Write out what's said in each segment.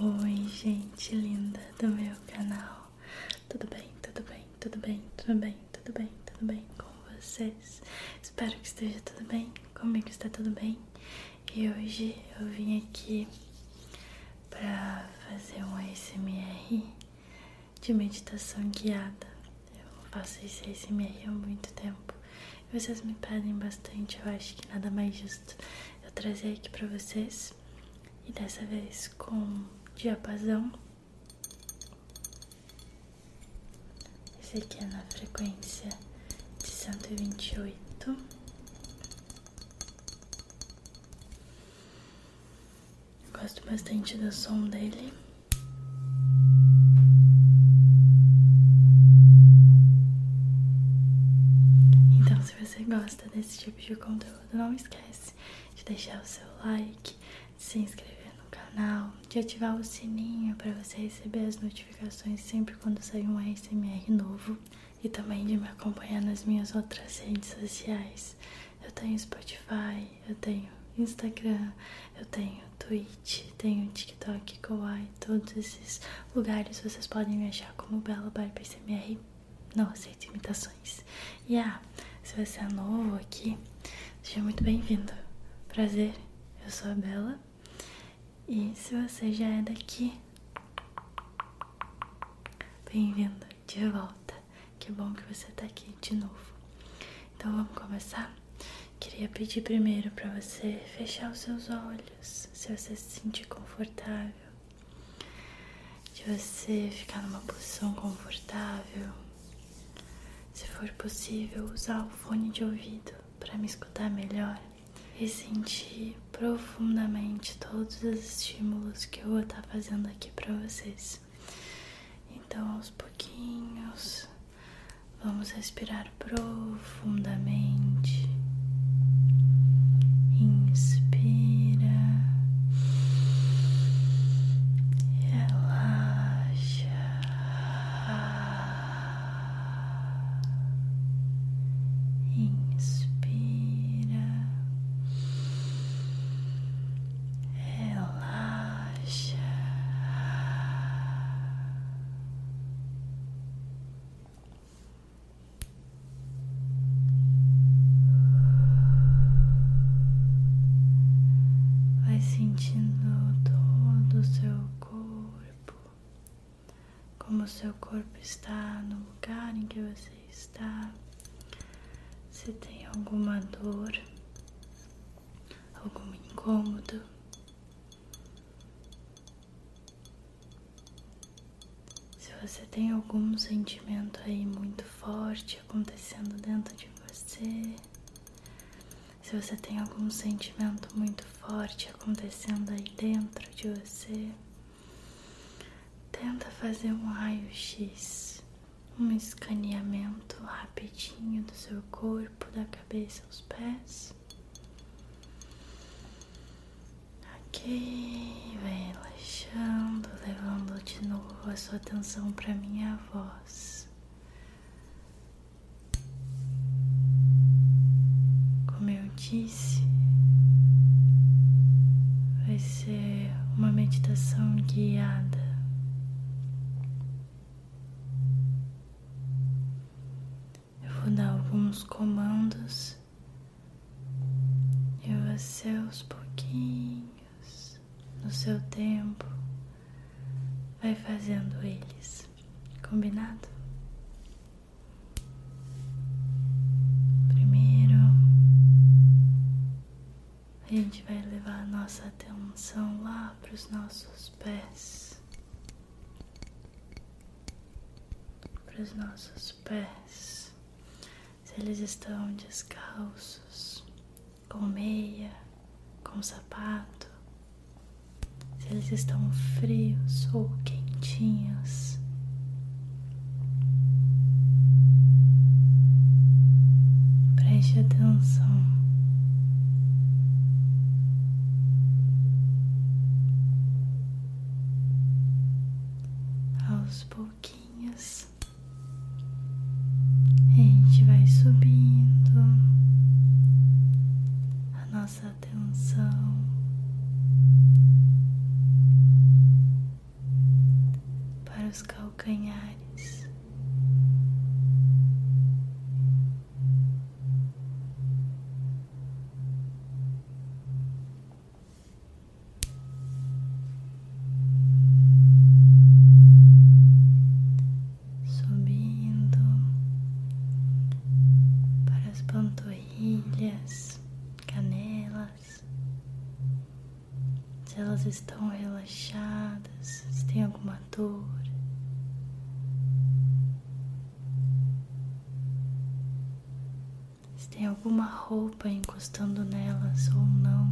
Oi, gente linda do meu canal. Tudo bem, tudo bem, tudo bem, tudo bem, tudo bem, tudo bem com vocês? Espero que esteja tudo bem. Comigo está tudo bem. E hoje eu vim aqui para fazer um ASMR de meditação guiada. Eu faço esse ASMR há muito tempo. E vocês me pedem bastante, eu acho que nada mais justo eu trazer aqui para vocês. E dessa vez com diapasão. Esse aqui é na frequência de 128. Gosto bastante do som dele. Então, se você gosta desse tipo de conteúdo, não esquece de deixar o seu like, de se inscrever canal, de ativar o sininho para você receber as notificações sempre quando sair um ASMR novo e também de me acompanhar nas minhas outras redes sociais. Eu tenho Spotify, eu tenho Instagram, eu tenho Twitch, tenho TikTok, Kawaii, todos esses lugares vocês podem me achar como Bela Barbie SMR. Não aceito imitações. E ah, se você é novo aqui, seja muito bem-vindo. Prazer, eu sou a Bela e se você já é daqui, bem-vindo de volta. Que bom que você tá aqui de novo. Então vamos começar? Queria pedir primeiro para você fechar os seus olhos, se você se sentir confortável, de você ficar numa posição confortável. Se for possível, usar o fone de ouvido para me escutar melhor e sentir profundamente todos os estímulos que eu vou estar tá fazendo aqui para vocês. Então, aos pouquinhos, vamos respirar profundamente. Seu corpo está no lugar em que você está, se tem alguma dor, algum incômodo. Se você tem algum sentimento aí muito forte acontecendo dentro de você, se você tem algum sentimento muito forte acontecendo aí dentro de você. Tenta fazer um raio-x, um escaneamento rapidinho do seu corpo, da cabeça aos pés. Ok, vai relaxando, levando de novo a sua atenção para minha voz. Como eu disse, vai ser uma meditação guiada vou dar alguns comandos e você aos pouquinhos, no seu tempo, vai fazendo eles. Combinado? Primeiro, a gente vai levar a nossa atenção lá para os nossos pés. Para os nossos pés eles estão descalços, com meia, com sapato, se eles estão frios ou quentinhos. Preste atenção. Aos pouquinhos a gente vai subindo a nossa atenção os calcanhares. Subindo para as panturrilhas, canelas, se elas estão relaxadas, se tem alguma dor. Se tem alguma roupa encostando nelas ou não.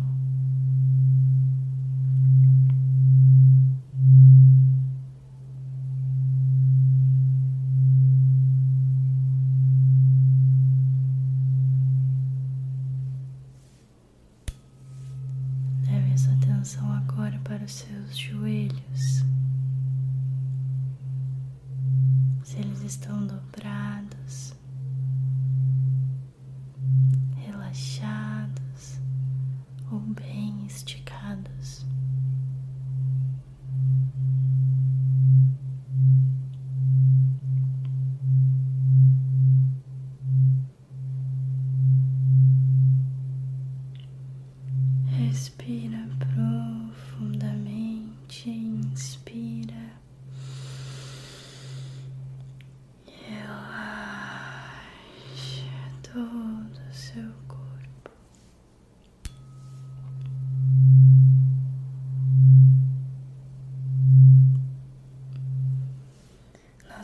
Leve essa atenção agora para os seus joelhos. Se eles estão dobrados, relaxados ou bem esticados. Respira profundamente, inspira. Relaxa todo o seu corpo.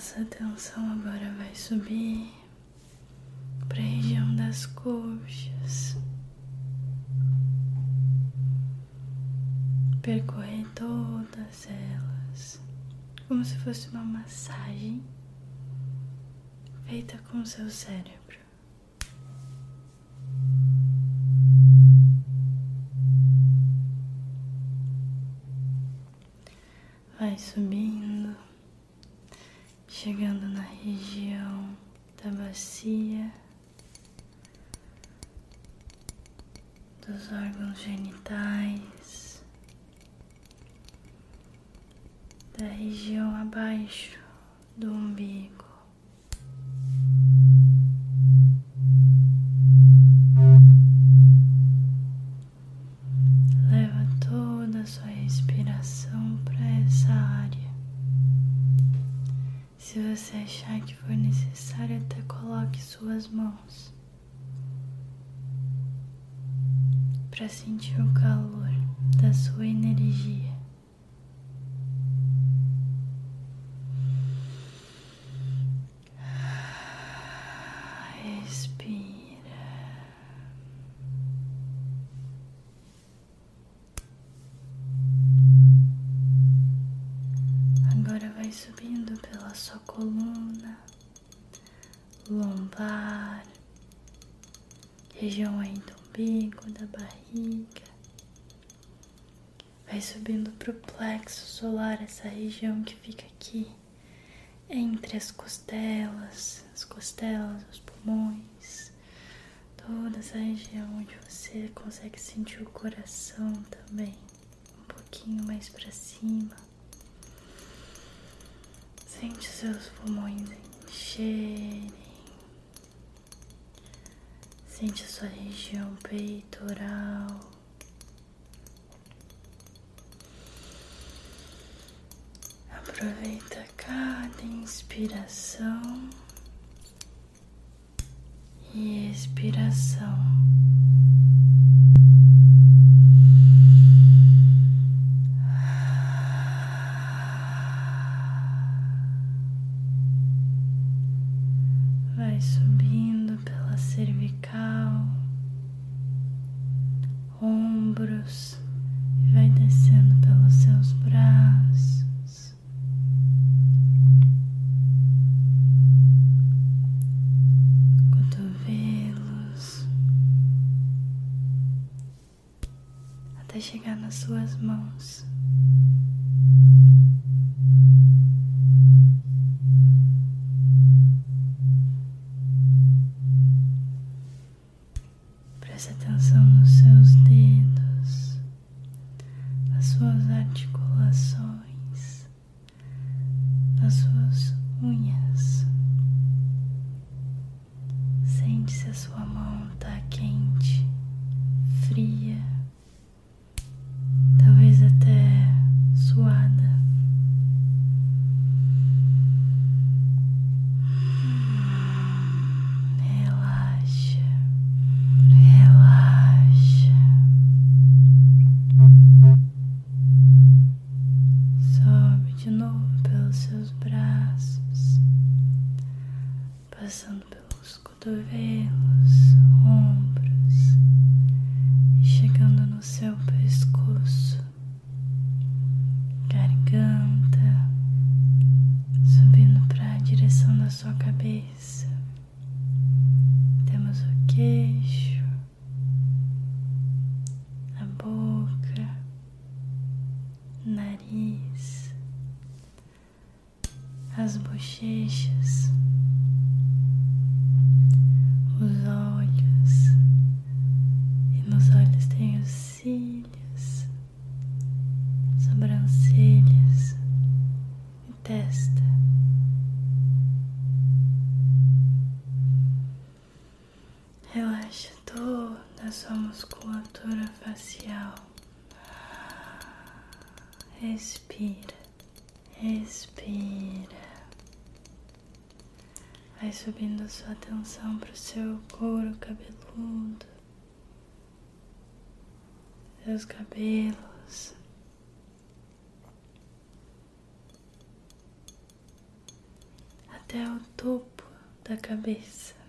Nossa atenção agora vai subir para a região das coxas. percorrer todas elas, como se fosse uma massagem feita com o seu cérebro. Vai subindo, chegando na região da bacia, dos órgãos genitais. da região abaixo do umbigo. Leva toda a sua respiração para essa área. Se você achar que for necessário, até coloque suas mãos para sentir o calor da sua energia. Respira. Agora vai subindo pela sua coluna, lombar, região aí do umbigo, da barriga. Vai subindo pro plexo solar, essa região que fica aqui entre as costelas, as costelas, os pulmões, toda essa região onde você consegue sentir o coração também, um pouquinho mais para cima. Sente seus pulmões encherem. Sente a sua região peitoral. Aproveita cada inspiração e expiração. Atenção nos seus dedos. Respira, respira. Vai subindo sua atenção para o seu couro cabeludo, seus cabelos. Até o topo da cabeça.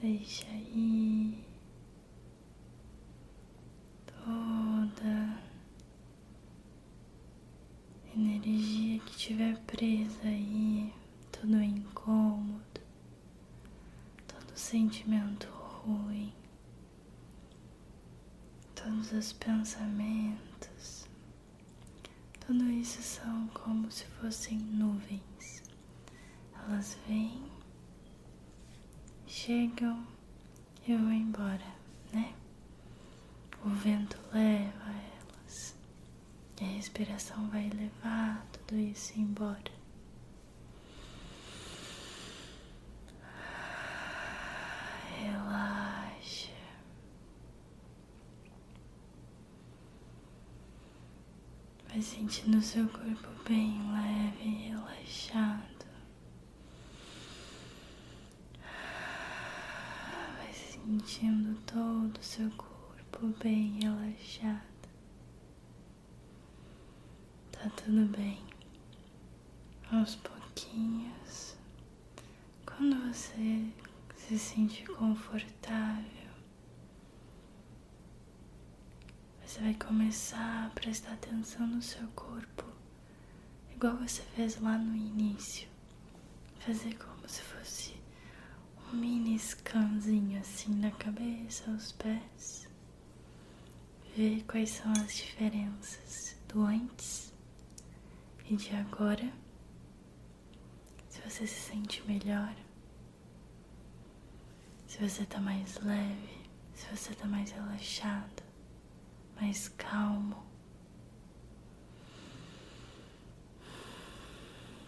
Deixa aí toda energia que tiver presa aí, todo incômodo, todo sentimento ruim, todos os pensamentos, tudo isso são como se fossem nuvens. Elas vêm, chegam e vão embora, né? O vento leva e a respiração vai levar tudo isso embora. Relaxa. Vai sentindo o seu corpo bem leve e relaxado. Vai sentindo todo o seu corpo bem relaxado. Tá tudo bem. Aos pouquinhos, quando você se sente confortável, você vai começar a prestar atenção no seu corpo, igual você fez lá no início. Fazer como se fosse mini scanzinho assim na cabeça, aos pés. Ver quais são as diferenças do antes e de agora, se você se sente melhor, se você tá mais leve, se você tá mais relaxado, mais calmo,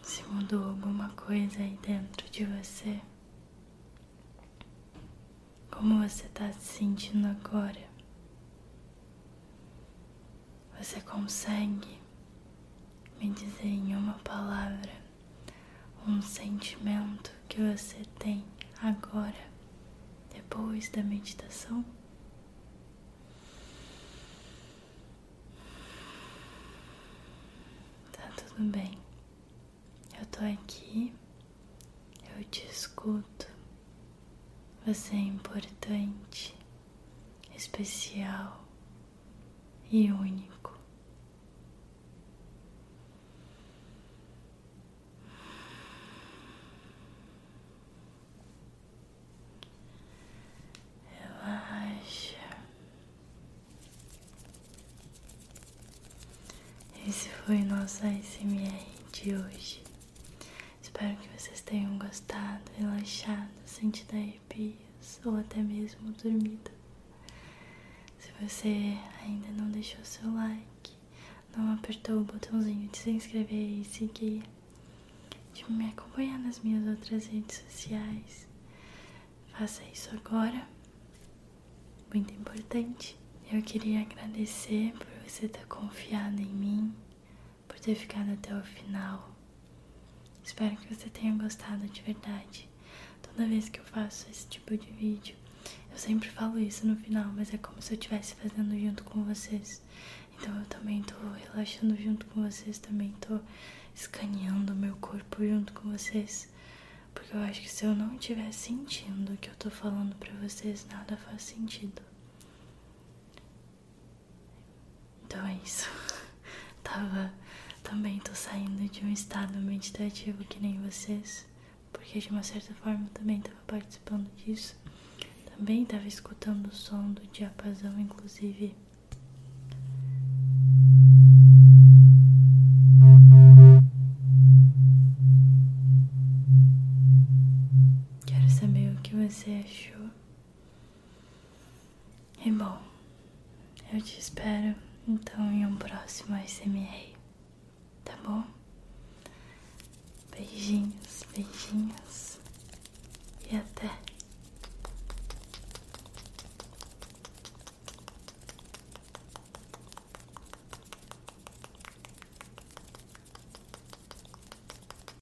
se mudou alguma coisa aí dentro de você, como você tá se sentindo agora. Você consegue me dizer em uma palavra um sentimento que você tem agora, depois da meditação? Tá tudo bem. Eu tô aqui, eu te escuto. Você é importante, especial e único. foi nossa SMR de hoje. Espero que vocês tenham gostado, relaxado, sentido arrepios ou até mesmo dormido. Se você ainda não deixou seu like, não apertou o botãozinho de se inscrever e seguir, de me acompanhar nas minhas outras redes sociais, faça isso agora. Muito importante. Eu queria agradecer por você ter confiado em mim por ter ficado até o final. Espero que você tenha gostado de verdade. Toda vez que eu faço esse tipo de vídeo, eu sempre falo isso no final, mas é como se eu estivesse fazendo junto com vocês. Então eu também tô relaxando junto com vocês, também tô escaneando meu corpo junto com vocês. Porque eu acho que se eu não estiver sentindo o que eu tô falando pra vocês, nada faz sentido. Então é isso. Tava. Também tô saindo de um estado meditativo que nem vocês. Porque de uma certa forma também tava participando disso. Também tava escutando o som do diapasão, inclusive. Quero saber o que você achou. E bom, eu te espero então em um próximo SMR, tá bom? Beijinhos, beijinhos e até.